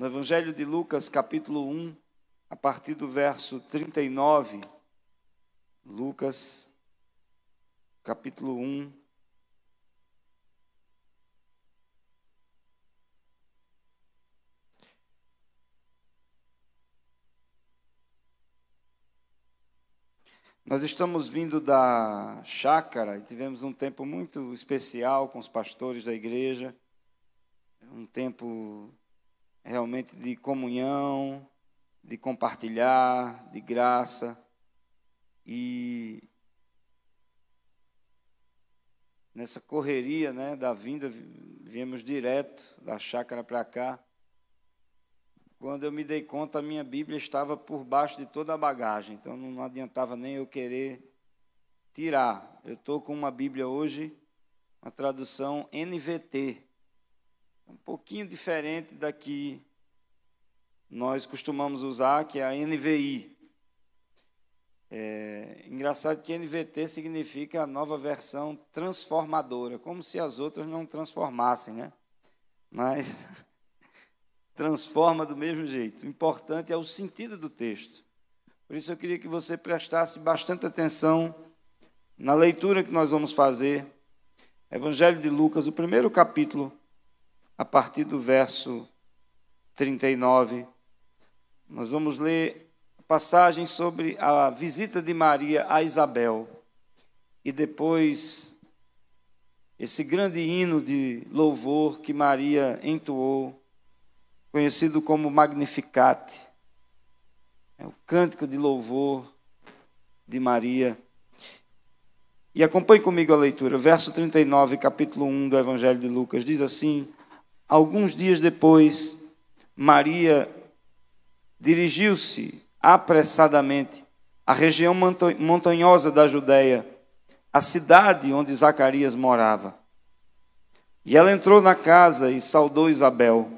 no Evangelho de Lucas, capítulo 1, a partir do verso 39. Lucas, capítulo 1. Nós estamos vindo da chácara e tivemos um tempo muito especial com os pastores da igreja, um tempo realmente de comunhão, de compartilhar, de graça. E nessa correria né, da vinda, viemos direto da chácara para cá. Quando eu me dei conta, a minha Bíblia estava por baixo de toda a bagagem, então não adiantava nem eu querer tirar. Eu estou com uma Bíblia hoje, uma tradução NVT, um pouquinho diferente da que nós costumamos usar, que é a NVI. É engraçado que NVT significa a nova versão transformadora, como se as outras não transformassem, né? Mas transforma do mesmo jeito. O importante é o sentido do texto. Por isso eu queria que você prestasse bastante atenção na leitura que nós vamos fazer. Evangelho de Lucas, o primeiro capítulo, a partir do verso 39. Nós vamos ler a passagem sobre a visita de Maria a Isabel e depois esse grande hino de louvor que Maria entoou, conhecido como Magnificat. É o cântico de louvor de Maria. E acompanhe comigo a leitura, verso 39, capítulo 1 do Evangelho de Lucas, diz assim: Alguns dias depois, Maria dirigiu-se apressadamente à região montanhosa da Judéia, a cidade onde Zacarias morava. E ela entrou na casa e saudou Isabel.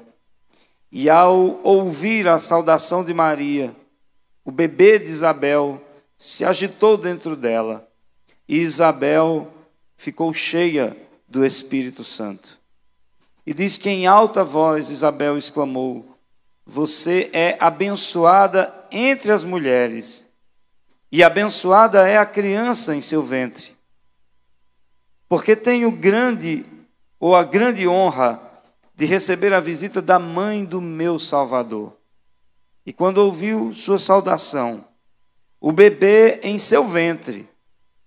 E ao ouvir a saudação de Maria, o bebê de Isabel se agitou dentro dela, e Isabel ficou cheia do Espírito Santo. E diz que em alta voz Isabel exclamou: Você é abençoada entre as mulheres, e abençoada é a criança em seu ventre. Porque tenho grande ou a grande honra de receber a visita da mãe do meu Salvador. E quando ouviu sua saudação, o bebê em seu ventre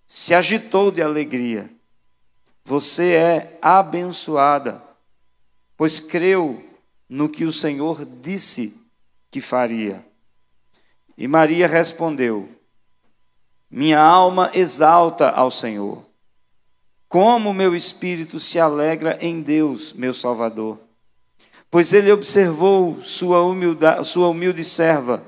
se agitou de alegria. Você é abençoada pois creu no que o Senhor disse que faria. E Maria respondeu: Minha alma exalta ao Senhor. Como meu espírito se alegra em Deus, meu Salvador. Pois ele observou sua, humilda, sua humilde serva.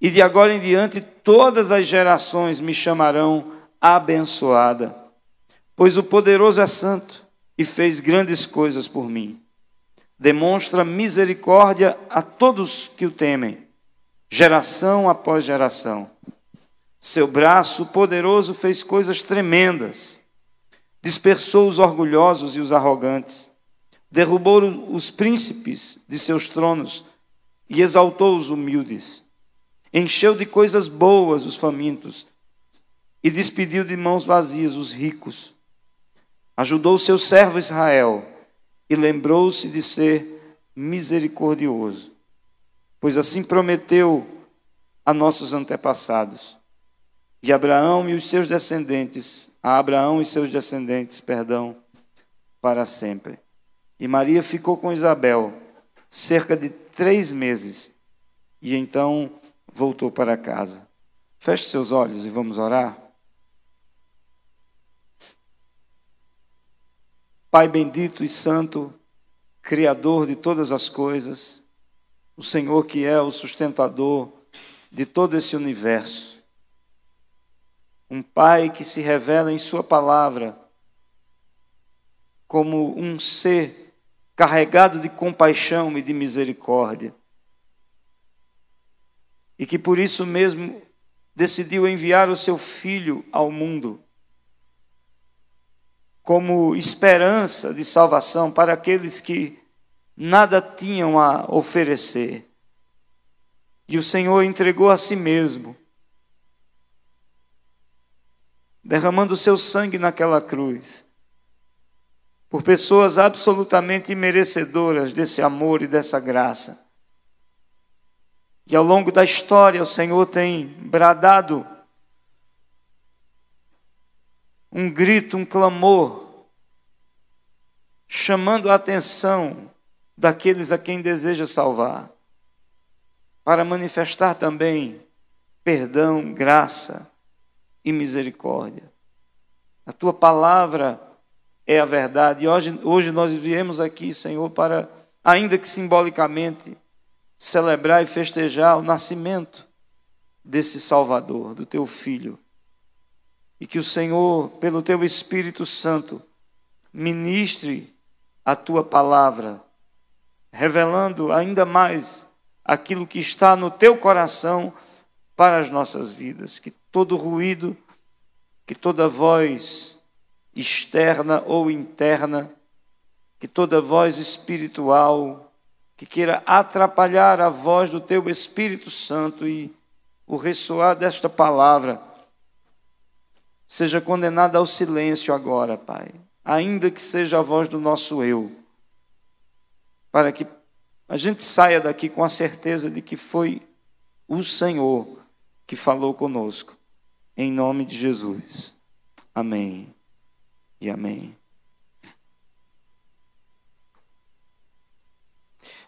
E de agora em diante todas as gerações me chamarão abençoada. Pois o poderoso é santo e fez grandes coisas por mim. Demonstra misericórdia a todos que o temem, geração após geração. Seu braço poderoso fez coisas tremendas. Dispersou os orgulhosos e os arrogantes. Derrubou os príncipes de seus tronos e exaltou os humildes. Encheu de coisas boas os famintos e despediu de mãos vazias os ricos ajudou seu servo Israel e lembrou-se de ser misericordioso, pois assim prometeu a nossos antepassados. E Abraão e os seus descendentes, a Abraão e seus descendentes, perdão, para sempre. E Maria ficou com Isabel cerca de três meses e então voltou para casa. Feche seus olhos e vamos orar. Pai bendito e santo, Criador de todas as coisas, o Senhor que é o sustentador de todo esse universo. Um Pai que se revela em Sua palavra como um ser carregado de compaixão e de misericórdia. E que por isso mesmo decidiu enviar o seu Filho ao mundo como esperança de salvação para aqueles que nada tinham a oferecer. E o Senhor entregou a si mesmo, derramando o seu sangue naquela cruz, por pessoas absolutamente merecedoras desse amor e dessa graça. E ao longo da história, o Senhor tem bradado um grito, um clamor, chamando a atenção daqueles a quem deseja salvar, para manifestar também perdão, graça e misericórdia. A tua palavra é a verdade. E hoje, hoje nós viemos aqui, Senhor, para, ainda que simbolicamente, celebrar e festejar o nascimento desse Salvador, do teu Filho e que o Senhor, pelo teu Espírito Santo, ministre a tua palavra, revelando ainda mais aquilo que está no teu coração para as nossas vidas. Que todo ruído, que toda voz externa ou interna, que toda voz espiritual que queira atrapalhar a voz do teu Espírito Santo e o ressoar desta palavra seja condenada ao silêncio agora, Pai, ainda que seja a voz do nosso eu, para que a gente saia daqui com a certeza de que foi o Senhor que falou conosco, em nome de Jesus. Amém e amém.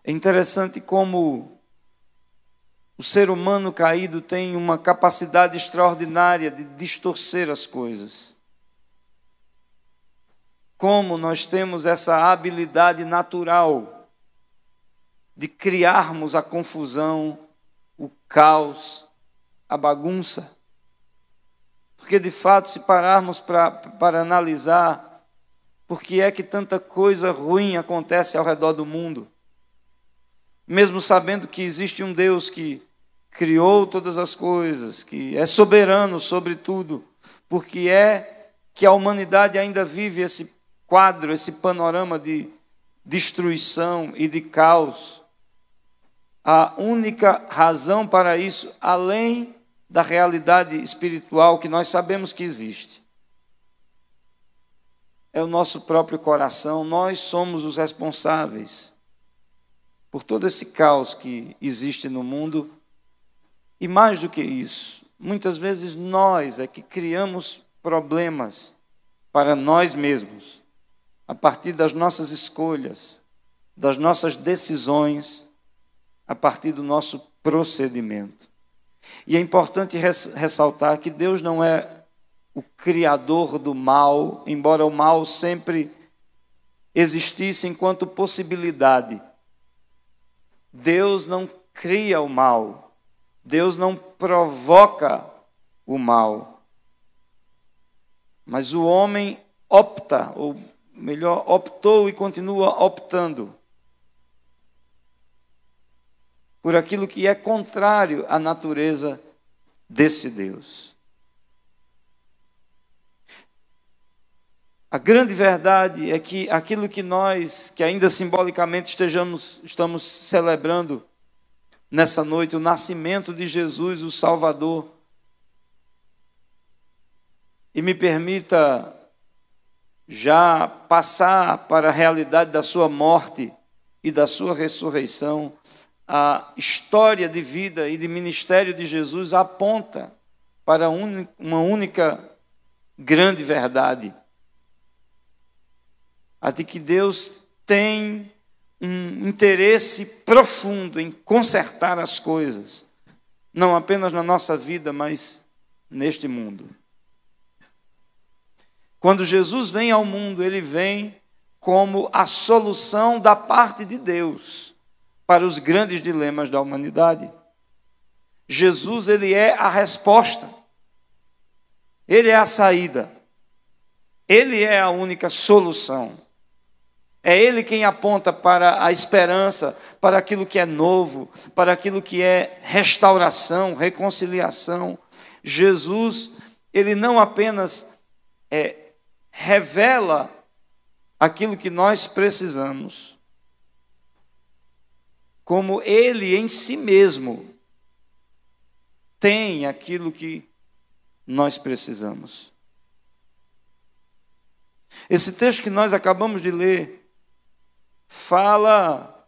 É interessante como o ser humano caído tem uma capacidade extraordinária de distorcer as coisas. Como nós temos essa habilidade natural de criarmos a confusão, o caos, a bagunça. Porque, de fato, se pararmos para, analisar por que é que tanta coisa ruim acontece ao redor do mundo, mesmo sabendo que existe um Deus que criou todas as coisas, que é soberano sobre tudo, porque é que a humanidade ainda vive esse quadro, esse panorama de destruição e de caos. A única razão para isso, além da realidade espiritual que nós sabemos que existe, é o nosso próprio coração, nós somos os responsáveis por todo esse caos que existe no mundo e mais do que isso, muitas vezes nós é que criamos problemas para nós mesmos, a partir das nossas escolhas, das nossas decisões, a partir do nosso procedimento. E é importante ressaltar que Deus não é o criador do mal, embora o mal sempre existisse enquanto possibilidade. Deus não cria o mal, Deus não provoca o mal. Mas o homem opta, ou melhor, optou e continua optando por aquilo que é contrário à natureza desse Deus. A grande verdade é que aquilo que nós, que ainda simbolicamente estejamos, estamos celebrando, nessa noite o nascimento de Jesus, o Salvador. E me permita já passar para a realidade da sua morte e da sua ressurreição. A história de vida e de ministério de Jesus aponta para uma única grande verdade: a de que Deus tem um interesse profundo em consertar as coisas, não apenas na nossa vida, mas neste mundo. Quando Jesus vem ao mundo, ele vem como a solução da parte de Deus para os grandes dilemas da humanidade. Jesus, ele é a resposta. Ele é a saída. Ele é a única solução. É Ele quem aponta para a esperança, para aquilo que é novo, para aquilo que é restauração, reconciliação. Jesus, Ele não apenas é, revela aquilo que nós precisamos, como ele em si mesmo tem aquilo que nós precisamos. Esse texto que nós acabamos de ler fala,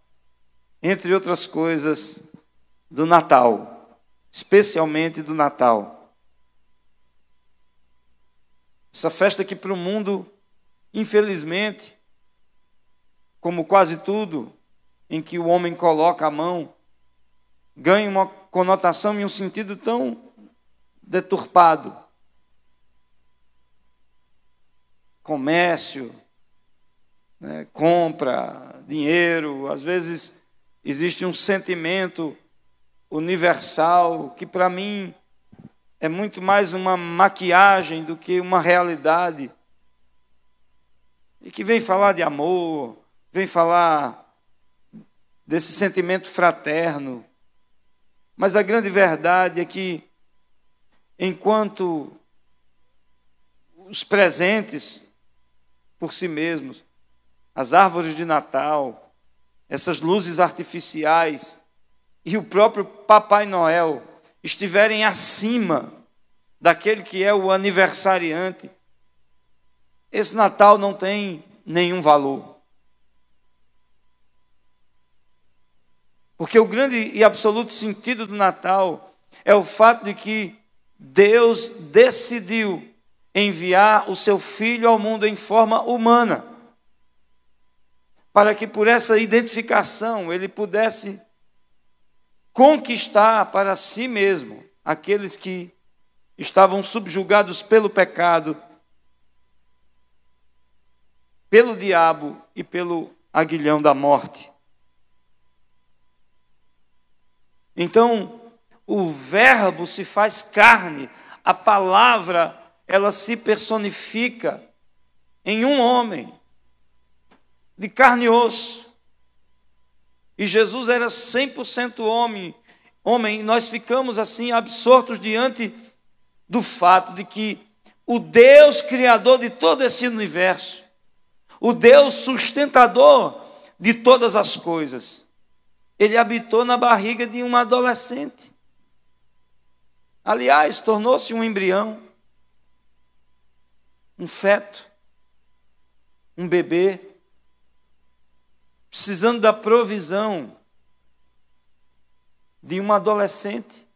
entre outras coisas, do Natal, especialmente do Natal. Essa festa que para o mundo, infelizmente, como quase tudo em que o homem coloca a mão, ganha uma conotação e um sentido tão deturpado. Comércio, né, compra, dinheiro, às vezes existe um sentimento universal que para mim é muito mais uma maquiagem do que uma realidade. E que vem falar de amor, vem falar desse sentimento fraterno. Mas a grande verdade é que, enquanto os presentes por si mesmos, as árvores de Natal, essas luzes artificiais e o próprio Papai Noel estiverem acima daquele que é o aniversariante, esse Natal não tem nenhum valor. Porque o grande e absoluto sentido do Natal é o fato de que Deus decidiu enviar o seu filho ao mundo em forma humana, para que por essa identificação ele pudesse conquistar para si mesmo aqueles que estavam subjugados pelo pecado, pelo diabo e pelo aguilhão da morte. Então, o Verbo se faz carne, a palavra, ela se personifica em um homem, de carne e osso. E Jesus era 100% homem, homem, e nós ficamos assim absortos diante do fato de que o Deus criador de todo esse universo, o Deus sustentador de todas as coisas, ele habitou na barriga de uma adolescente. Aliás, tornou-se um embrião, um feto, um bebê, precisando da provisão de uma adolescente.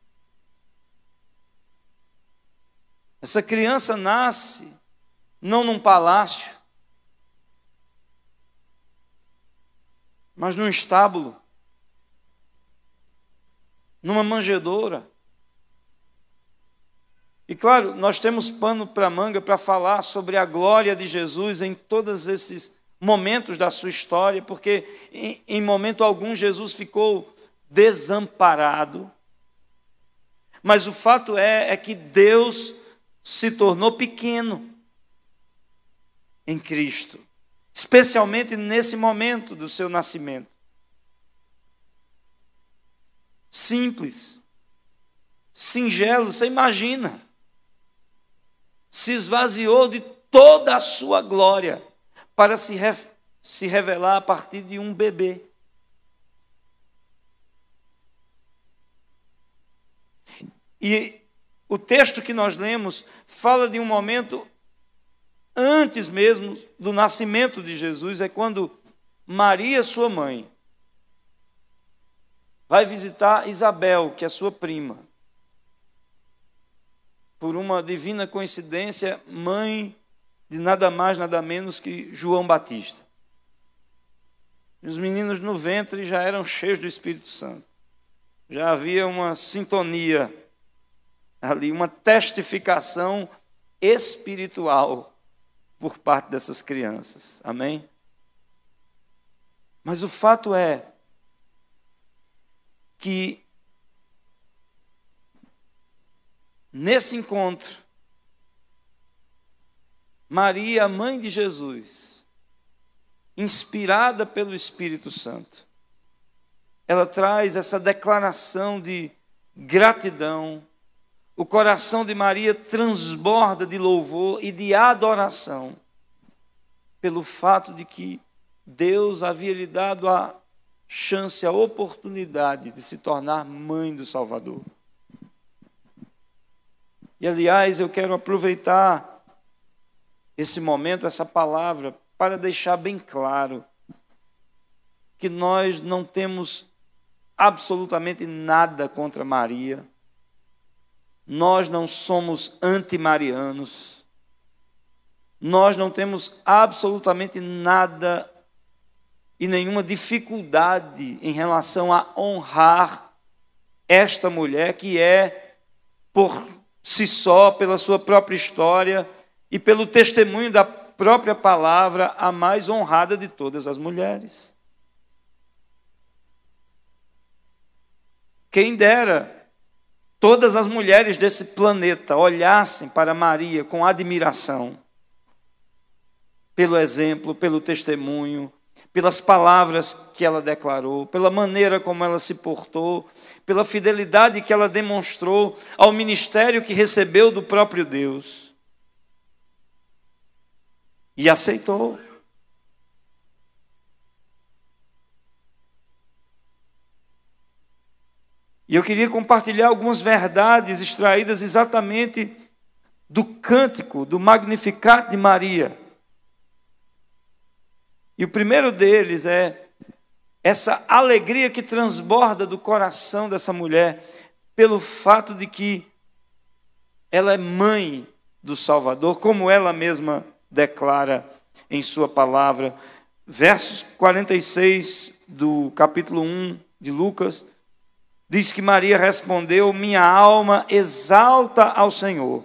Essa criança nasce não num palácio, mas num estábulo numa manjedoura. E claro, nós temos pano para manga para falar sobre a glória de Jesus em todos esses momentos da sua história, porque em, em momento algum Jesus ficou desamparado. Mas o fato é, é que Deus se tornou pequeno em Cristo, especialmente nesse momento do seu nascimento simples, singelo, você imagina. Se esvaziou de toda a sua glória para se, re, se revelar a partir de um bebê. E o texto que nós lemos fala de um momento antes mesmo do nascimento de Jesus, é quando Maria, sua mãe, vai visitar Isabel, que é sua prima. Por uma divina coincidência, mãe de nada mais, nada menos que João Batista. Os meninos no ventre já eram cheios do Espírito Santo. Já havia uma sintonia ali, uma testificação espiritual por parte dessas crianças. Amém? Mas o fato é que nesse encontro, Maria, mãe de Jesus, inspirada pelo Espírito Santo, ela traz essa declaração de gratidão. O coração de Maria transborda de louvor e de adoração pelo fato de que Deus havia lhe dado a chance, a oportunidade de se tornar mãe do Salvador. E aliás, eu quero aproveitar esse momento, essa palavra, para deixar bem claro que nós não temos absolutamente nada contra Maria. Nós não somos anti-marianos. Nós não temos absolutamente nada e nenhuma dificuldade em relação a honrar esta mulher que é, por si só, pela sua própria história e pelo testemunho da própria palavra, a mais honrada de todas as mulheres. Quem dera todas as mulheres desse planeta olhassem para Maria com admiração, pelo exemplo, pelo testemunho, pelas palavras que ela declarou, pela maneira como ela se portou, pela fidelidade que ela demonstrou ao ministério que recebeu do próprio Deus. E aceitou. E eu queria compartilhar algumas verdades extraídas exatamente do cântico, do Magnificat de Maria. E o primeiro deles é essa alegria que transborda do coração dessa mulher pelo fato de que ela é mãe do Salvador, como ela mesma declara em sua palavra. Versos 46 do capítulo 1 de Lucas Diz que Maria respondeu: Minha alma exalta ao Senhor,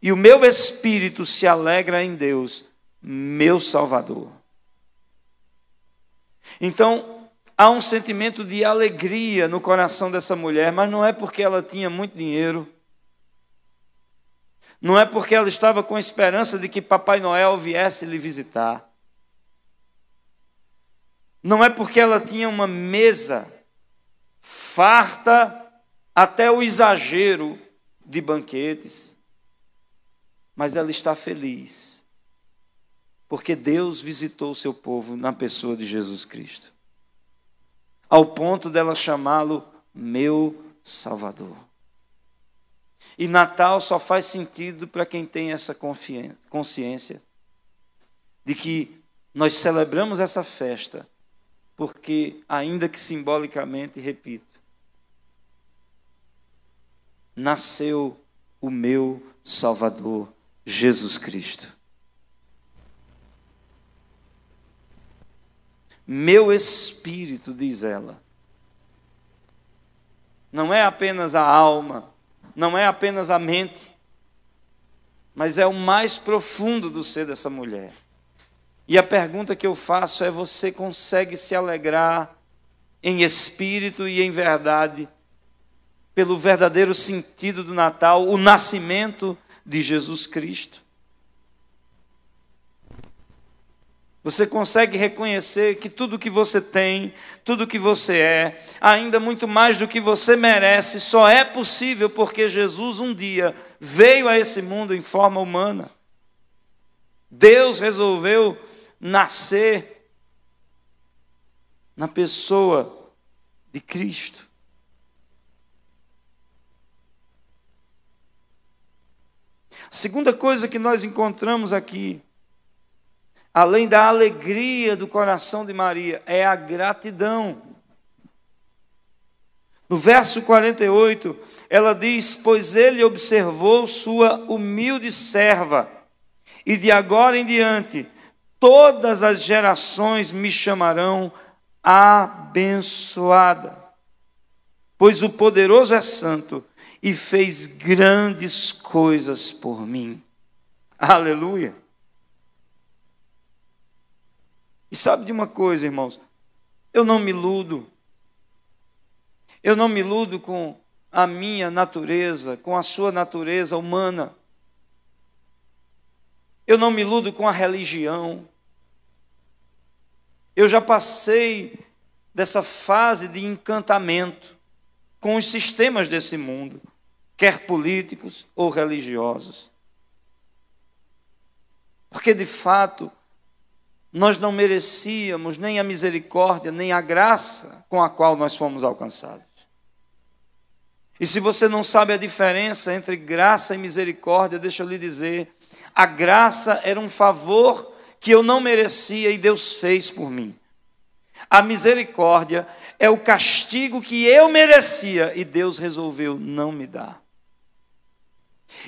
e o meu espírito se alegra em Deus, meu Salvador. Então, há um sentimento de alegria no coração dessa mulher, mas não é porque ela tinha muito dinheiro, não é porque ela estava com esperança de que Papai Noel viesse lhe visitar, não é porque ela tinha uma mesa farta até o exagero de banquetes, mas ela está feliz, porque Deus visitou o seu povo na pessoa de Jesus Cristo, ao ponto dela chamá-lo meu Salvador. E Natal só faz sentido para quem tem essa consciência de que nós celebramos essa festa porque, ainda que simbolicamente, repito, nasceu o meu Salvador, Jesus Cristo. Meu espírito, diz ela, não é apenas a alma, não é apenas a mente, mas é o mais profundo do ser dessa mulher. E a pergunta que eu faço é: você consegue se alegrar em espírito e em verdade pelo verdadeiro sentido do Natal, o nascimento de Jesus Cristo? Você consegue reconhecer que tudo que você tem, tudo que você é, ainda muito mais do que você merece, só é possível porque Jesus um dia veio a esse mundo em forma humana. Deus resolveu nascer na pessoa de Cristo. A segunda coisa que nós encontramos aqui, além da alegria do coração de Maria, é a gratidão. No verso 48, ela diz: Pois ele observou sua humilde serva, e de agora em diante todas as gerações me chamarão abençoada, pois o poderoso é santo e fez grandes coisas por mim. Aleluia. E sabe de uma coisa, irmãos? Eu não me iludo. Eu não me iludo com a minha natureza, com a sua natureza humana. Eu não me iludo com a religião. Eu já passei dessa fase de encantamento com os sistemas desse mundo, quer políticos ou religiosos. Porque, de fato, nós não merecíamos nem a misericórdia, nem a graça com a qual nós fomos alcançados. E se você não sabe a diferença entre graça e misericórdia, deixa eu lhe dizer: a graça era um favor que eu não merecia e Deus fez por mim. A misericórdia é o castigo que eu merecia e Deus resolveu não me dar.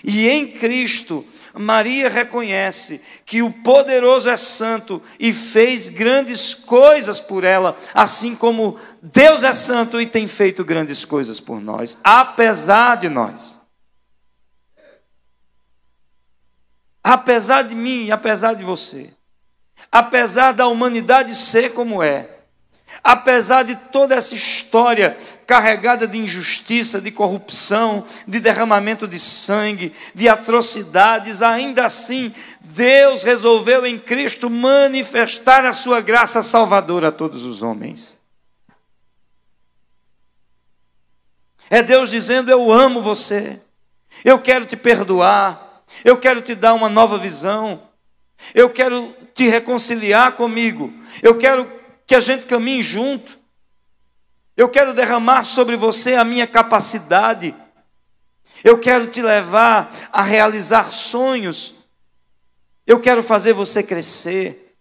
E em Cristo, Maria reconhece que o poderoso é santo e fez grandes coisas por ela, assim como Deus é santo e tem feito grandes coisas por nós, apesar de nós. Apesar de mim apesar de você. Apesar da humanidade ser como é. Apesar de toda essa história carregada de injustiça, de corrupção, de derramamento de sangue, de atrocidades, ainda assim, Deus resolveu em Cristo manifestar a sua graça salvadora a todos os homens. É Deus dizendo: Eu amo você, eu quero te perdoar, eu quero te dar uma nova visão, eu quero te reconciliar comigo, eu quero que a gente caminhe junto. Eu quero derramar sobre você a minha capacidade. Eu quero te levar a realizar sonhos. Eu quero fazer você crescer.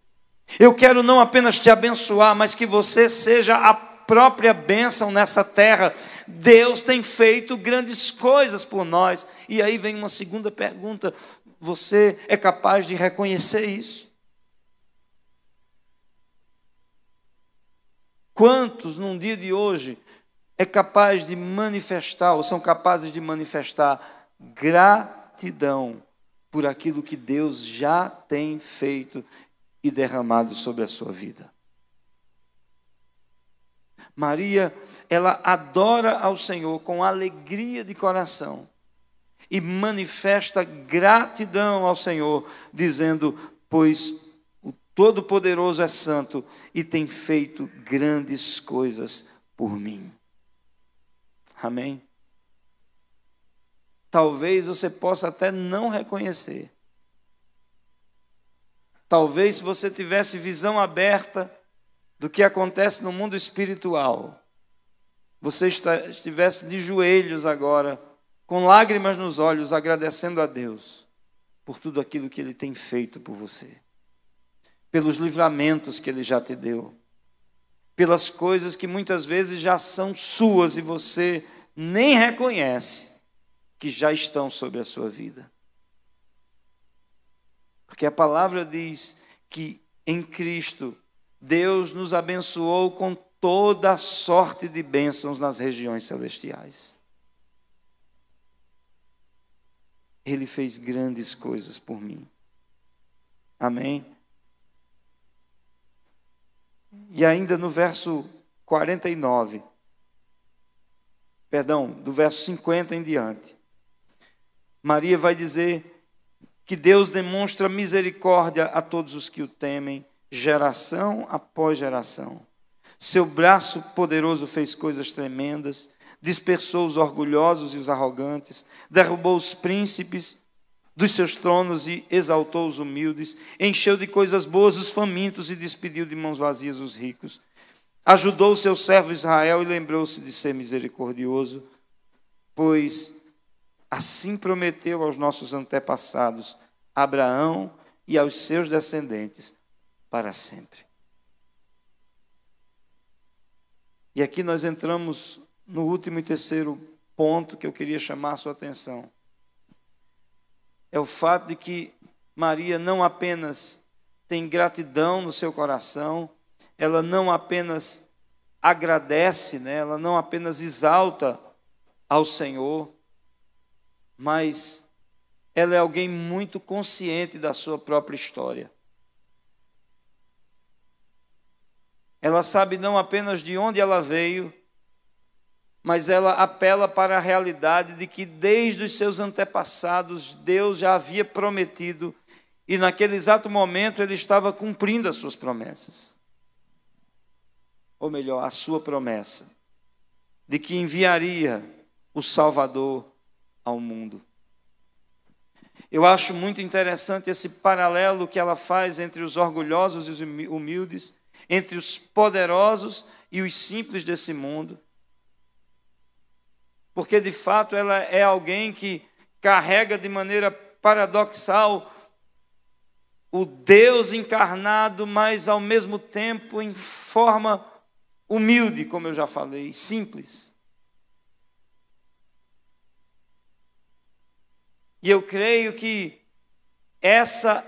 Eu quero não apenas te abençoar, mas que você seja a própria bênção nessa terra. Deus tem feito grandes coisas por nós. E aí vem uma segunda pergunta: você é capaz de reconhecer isso? Quantos num dia de hoje é capaz de manifestar, ou são capazes de manifestar gratidão por aquilo que Deus já tem feito e derramado sobre a sua vida? Maria, ela adora ao Senhor com alegria de coração e manifesta gratidão ao Senhor, dizendo: Pois Todo-Poderoso é santo e tem feito grandes coisas por mim. Amém? Talvez você possa até não reconhecer. Talvez se você tivesse visão aberta do que acontece no mundo espiritual, você estivesse de joelhos agora, com lágrimas nos olhos, agradecendo a Deus por tudo aquilo que Ele tem feito por você pelos livramentos que Ele já te deu, pelas coisas que muitas vezes já são suas e você nem reconhece que já estão sobre a sua vida. Porque a palavra diz que em Cristo Deus nos abençoou com toda sorte de bênçãos nas regiões celestiais. Ele fez grandes coisas por mim. Amém? E ainda no verso 49, perdão, do verso 50 em diante, Maria vai dizer que Deus demonstra misericórdia a todos os que o temem, geração após geração. Seu braço poderoso fez coisas tremendas, dispersou os orgulhosos e os arrogantes, derrubou os príncipes dos seus tronos e exaltou os humildes, encheu de coisas boas os famintos e despediu de mãos vazias os ricos. Ajudou o seu servo Israel e lembrou-se de ser misericordioso, pois assim prometeu aos nossos antepassados, Abraão e aos seus descendentes, para sempre. E aqui nós entramos no último e terceiro ponto que eu queria chamar a sua atenção é o fato de que Maria não apenas tem gratidão no seu coração, ela não apenas agradece, né? ela não apenas exalta ao Senhor, mas ela é alguém muito consciente da sua própria história. Ela sabe não apenas de onde ela veio, mas ela apela para a realidade de que desde os seus antepassados Deus já havia prometido e naquele exato momento ele estava cumprindo as suas promessas. Ou melhor, a sua promessa de que enviaria o Salvador ao mundo. Eu acho muito interessante esse paralelo que ela faz entre os orgulhosos e os humildes, entre os poderosos e os simples desse mundo. Porque de fato ela é alguém que carrega de maneira paradoxal o Deus encarnado, mas ao mesmo tempo em forma humilde, como eu já falei, simples. E eu creio que essa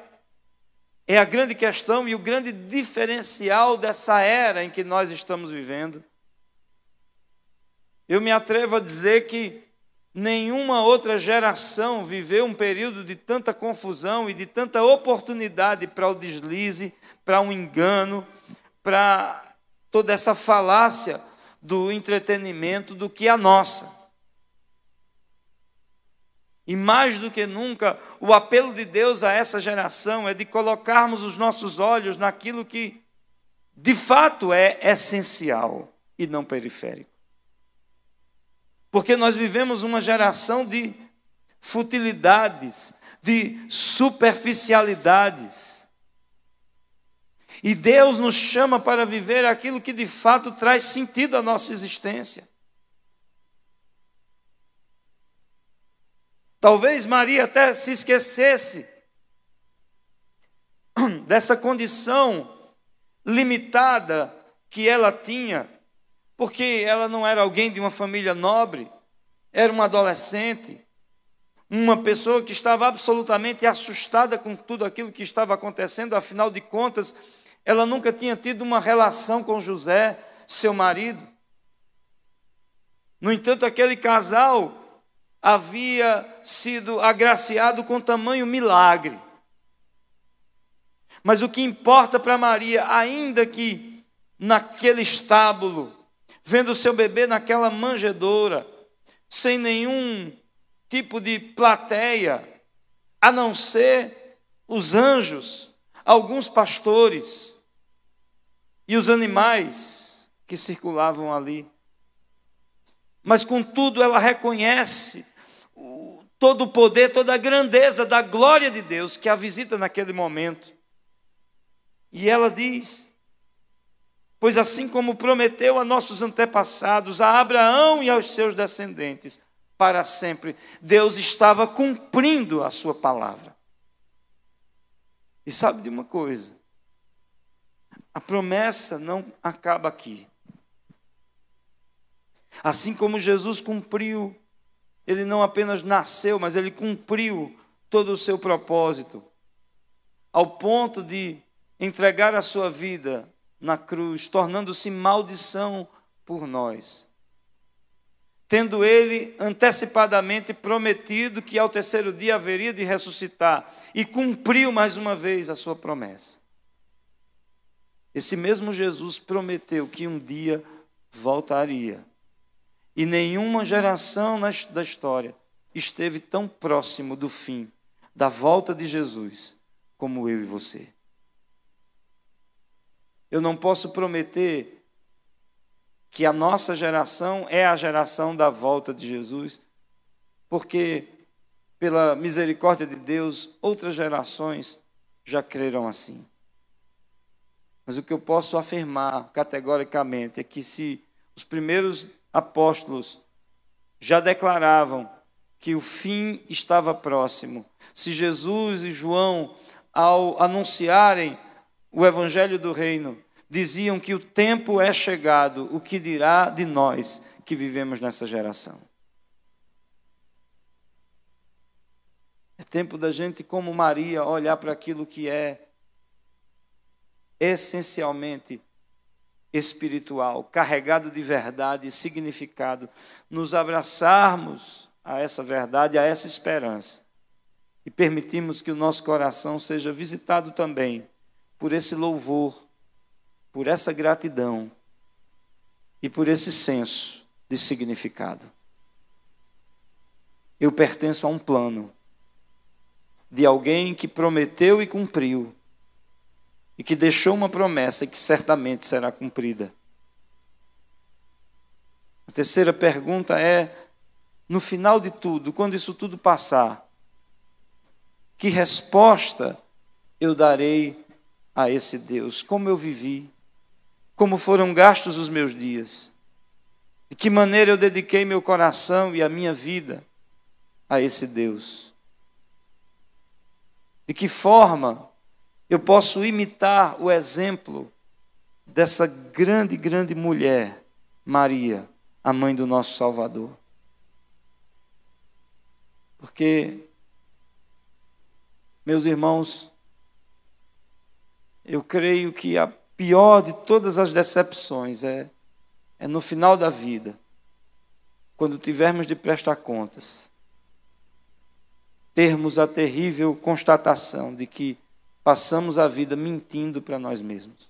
é a grande questão e o grande diferencial dessa era em que nós estamos vivendo. Eu me atrevo a dizer que nenhuma outra geração viveu um período de tanta confusão e de tanta oportunidade para o deslize, para um engano, para toda essa falácia do entretenimento do que a nossa. E mais do que nunca, o apelo de Deus a essa geração é de colocarmos os nossos olhos naquilo que de fato é essencial e não periférico. Porque nós vivemos uma geração de futilidades, de superficialidades. E Deus nos chama para viver aquilo que de fato traz sentido à nossa existência. Talvez Maria até se esquecesse dessa condição limitada que ela tinha, porque ela não era alguém de uma família nobre, era uma adolescente, uma pessoa que estava absolutamente assustada com tudo aquilo que estava acontecendo, afinal de contas, ela nunca tinha tido uma relação com José, seu marido. No entanto, aquele casal havia sido agraciado com tamanho milagre. Mas o que importa para Maria, ainda que naquele estábulo, vendo seu bebê naquela manjedoura, sem nenhum tipo de plateia, a não ser os anjos, alguns pastores e os animais que circulavam ali. Mas contudo ela reconhece todo o poder, toda a grandeza da glória de Deus que a visita naquele momento. E ela diz: Pois assim como prometeu a nossos antepassados, a Abraão e aos seus descendentes, para sempre, Deus estava cumprindo a sua palavra. E sabe de uma coisa? A promessa não acaba aqui. Assim como Jesus cumpriu ele não apenas nasceu, mas ele cumpriu todo o seu propósito, ao ponto de entregar a sua vida na cruz, tornando-se maldição por nós. Tendo ele antecipadamente prometido que ao terceiro dia haveria de ressuscitar, e cumpriu mais uma vez a sua promessa. Esse mesmo Jesus prometeu que um dia voltaria e nenhuma geração da história esteve tão próximo do fim, da volta de Jesus, como eu e você. Eu não posso prometer que a nossa geração é a geração da volta de Jesus, porque, pela misericórdia de Deus, outras gerações já creram assim. Mas o que eu posso afirmar categoricamente é que se os primeiros apóstolos já declaravam que o fim estava próximo. Se Jesus e João, ao anunciarem o evangelho do reino, diziam que o tempo é chegado, o que dirá de nós que vivemos nessa geração? É tempo da gente, como Maria, olhar para aquilo que é essencialmente espiritual, carregado de verdade e significado, nos abraçarmos a essa verdade, a essa esperança e permitirmos que o nosso coração seja visitado também por esse louvor, por essa gratidão e por esse senso de significado. Eu pertenço a um plano de alguém que prometeu e cumpriu e que deixou uma promessa que certamente será cumprida. A terceira pergunta é: no final de tudo, quando isso tudo passar, Que resposta eu darei a esse Deus? Como eu vivi? Como foram gastos os meus dias? De que maneira eu dediquei meu coração e a minha vida a esse Deus? De que forma eu posso imitar o exemplo dessa grande, grande mulher, Maria, a mãe do nosso Salvador? Porque, meus irmãos, eu creio que a pior de todas as decepções é é no final da vida, quando tivermos de prestar contas, termos a terrível constatação de que passamos a vida mentindo para nós mesmos.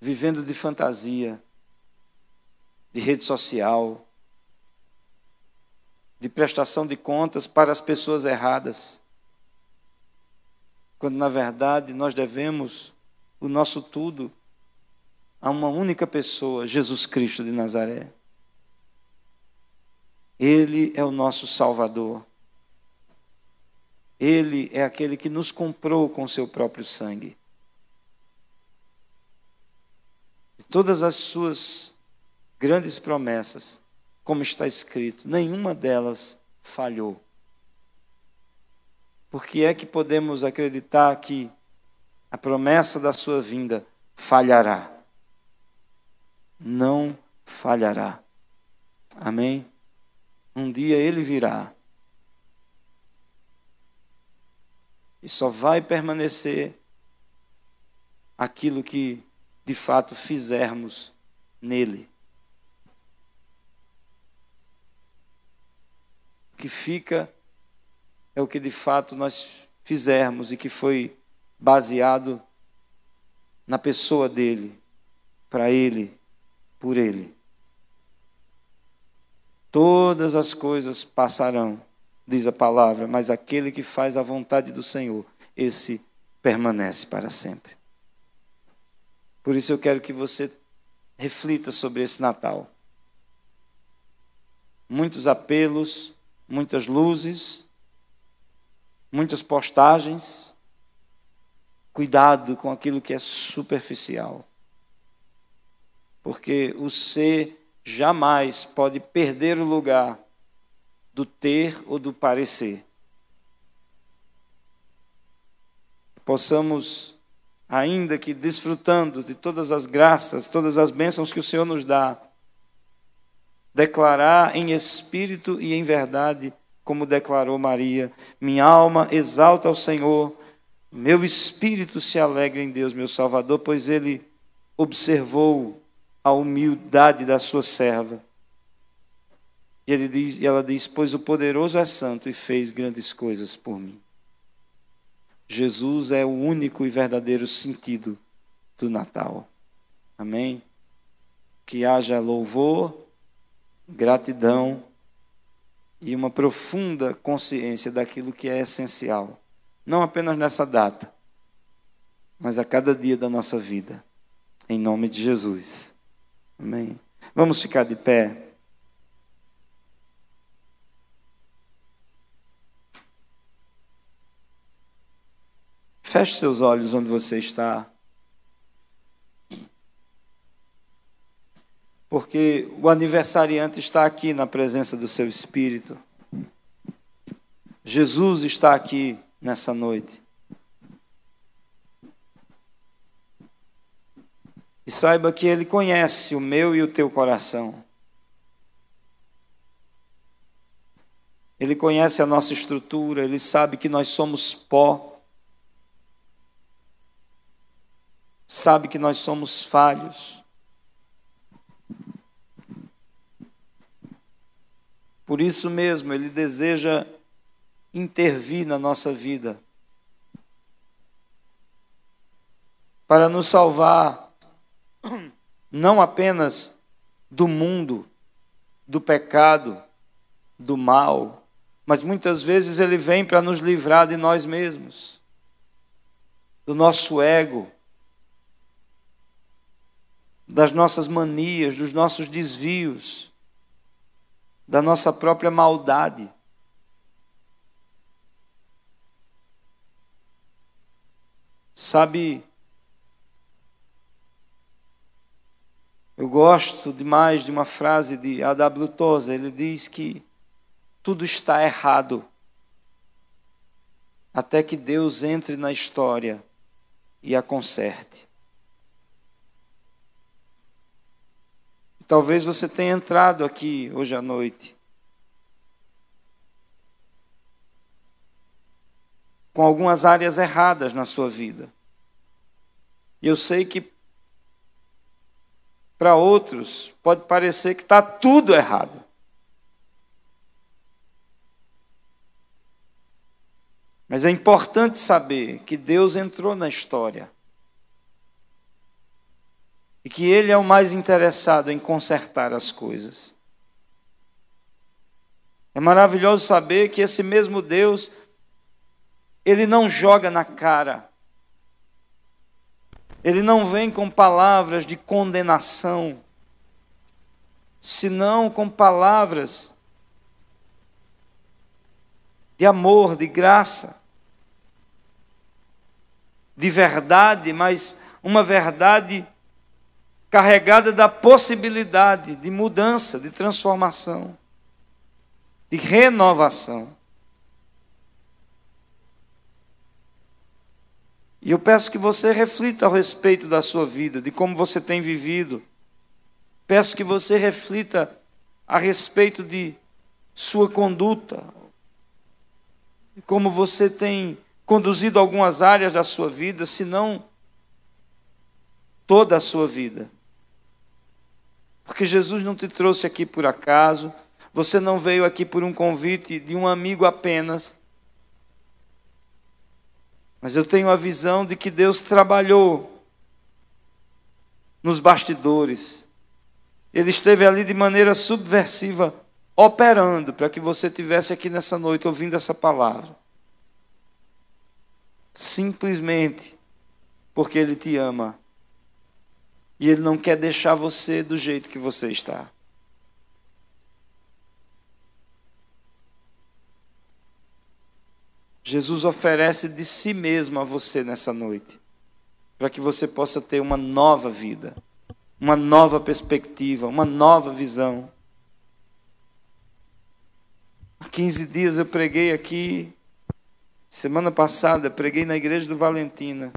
Vivendo de fantasia, de rede social, de prestação de contas para as pessoas erradas quando na verdade nós devemos o nosso tudo a uma única pessoa, Jesus Cristo de Nazaré. Ele é o nosso Salvador. Ele é aquele que nos comprou com seu próprio sangue. E todas as suas grandes promessas, como está escrito, nenhuma delas falhou. Por que é que podemos acreditar que a promessa da sua vinda falhará? Não falhará. Amém? Um dia ele virá. E só vai permanecer aquilo que de fato fizermos nele. Que fica é o que de fato nós fizermos e que foi baseado na pessoa dele, para ele, por ele. Todas as coisas passarão, diz a palavra, mas aquele que faz a vontade do Senhor, esse permanece para sempre. Por isso eu quero que você reflita sobre esse Natal. Muitos apelos, muitas luzes, muitas postagens. Cuidado com aquilo que é superficial. Porque o ser jamais pode perder o lugar do ter ou do parecer. Possamos, ainda que desfrutando de todas as graças, todas as bênçãos que o Senhor nos dá, declarar em espírito e em verdade como declarou Maria: Minha alma exalta ao Senhor, meu espírito se alegra em Deus, meu Salvador, pois ele observou a humildade da sua serva. E, ele diz, e ela diz: Pois o poderoso é santo e fez grandes coisas por mim. Jesus é o único e verdadeiro sentido do Natal. Amém? Que haja louvor, gratidão e uma profunda consciência daquilo que é essencial, não apenas nessa data, mas a cada dia da nossa vida, em nome de Jesus. Amém. Vamos ficar de pé. Feche seus olhos onde você está. Porque o aniversariante está aqui na presença do seu Espírito. Jesus está aqui nessa noite. E saiba que Ele conhece o meu e o teu coração. Ele conhece a nossa estrutura, Ele sabe que nós somos pó. Sabe que nós somos falhos. Por isso mesmo, Ele deseja intervir na nossa vida. Para nos salvar não apenas do mundo, do pecado, do mal, mas muitas vezes Ele vem para nos livrar de nós mesmos, do nosso ego, das nossas manias, dos nossos desvios da nossa própria maldade. Sabe, eu gosto demais de uma frase de A.W. Tozer, ele diz que tudo está errado até que Deus entre na história e a conserte. Talvez você tenha entrado aqui hoje à noite com algumas áreas erradas na sua vida. E eu sei que para outros pode parecer que está tudo errado. Mas é importante saber que Deus entrou na história. E que Ele é o mais interessado em consertar as coisas. É maravilhoso saber que esse mesmo Deus, Ele não joga na cara. Ele não vem com palavras de condenação, senão com palavras de amor, de graça de verdade, mas uma verdade carregada da possibilidade de mudança, de transformação, de renovação. E eu peço que você reflita a respeito da sua vida, de como você tem vivido. Peço que você reflita a respeito de sua conduta, de como você tem conduzido algumas áreas da sua vida, se não toda a sua vida. Porque Jesus não te trouxe aqui por acaso, você não veio aqui por um convite de um amigo apenas. Mas eu tenho a visão de que Deus trabalhou nos bastidores. Ele esteve ali de maneira subversiva, operando para que você tivesse aqui nessa noite ouvindo essa palavra simplesmente porque Ele te ama. E Ele não quer deixar você do jeito que você está. Jesus oferece de si mesmo a você nessa noite, para que você possa ter uma nova vida, uma nova perspectiva, uma nova visão. Há 15 dias eu preguei aqui Semana passada preguei na igreja do Valentina,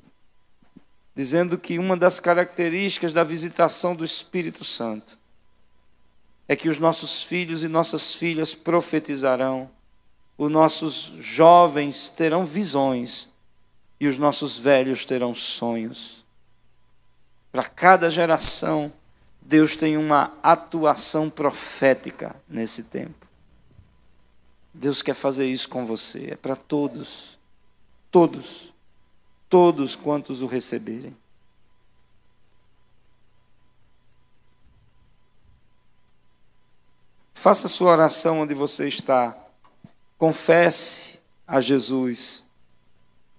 dizendo que uma das características da visitação do Espírito Santo é que os nossos filhos e nossas filhas profetizarão, os nossos jovens terão visões e os nossos velhos terão sonhos. Para cada geração, Deus tem uma atuação profética nesse tempo. Deus quer fazer isso com você, é para todos, todos, todos quantos o receberem. Faça sua oração onde você está. Confesse a Jesus.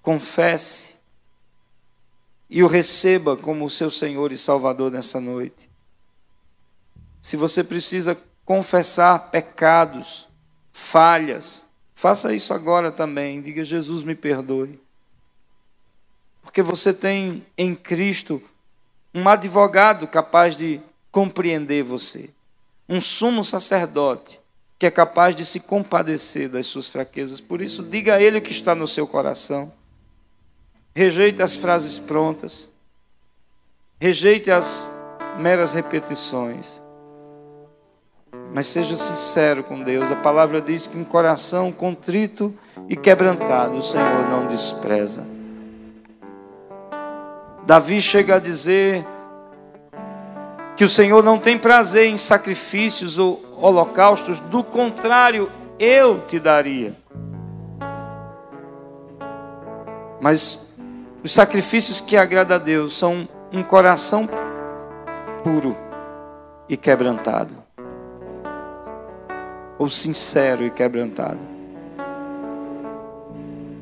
Confesse. E o receba como o seu Senhor e Salvador nessa noite. Se você precisa confessar pecados, falhas. Faça isso agora também. Diga: Jesus, me perdoe. Porque você tem em Cristo um advogado capaz de compreender você, um sumo sacerdote que é capaz de se compadecer das suas fraquezas. Por isso, diga a Ele o que está no seu coração. Rejeite as frases prontas. Rejeite as meras repetições. Mas seja sincero com Deus. A palavra diz que um coração contrito e quebrantado o Senhor não despreza. Davi chega a dizer que o Senhor não tem prazer em sacrifícios ou holocaustos, do contrário, eu te daria. Mas os sacrifícios que agradam a Deus são um coração puro e quebrantado ou sincero e quebrantado.